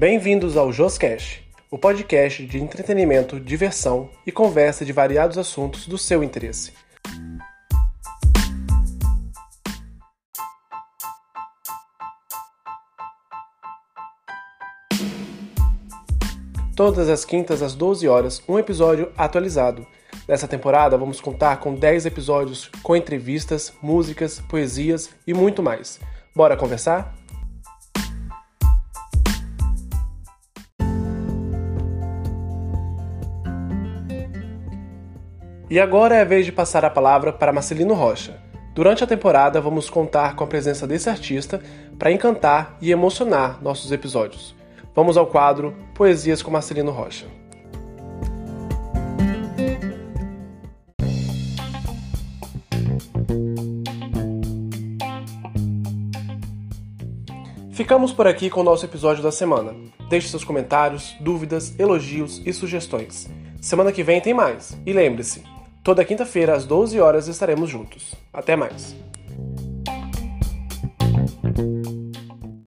Bem-vindos ao Joscast, o podcast de entretenimento, diversão e conversa de variados assuntos do seu interesse. Todas as quintas às 12 horas, um episódio atualizado. Nessa temporada, vamos contar com 10 episódios com entrevistas, músicas, poesias e muito mais. Bora conversar? E agora é a vez de passar a palavra para Marcelino Rocha. Durante a temporada, vamos contar com a presença desse artista para encantar e emocionar nossos episódios. Vamos ao quadro Poesias com Marcelino Rocha. Ficamos por aqui com o nosso episódio da semana. Deixe seus comentários, dúvidas, elogios e sugestões. Semana que vem tem mais. E lembre-se, Toda quinta-feira, às 12 horas, estaremos juntos. Até mais!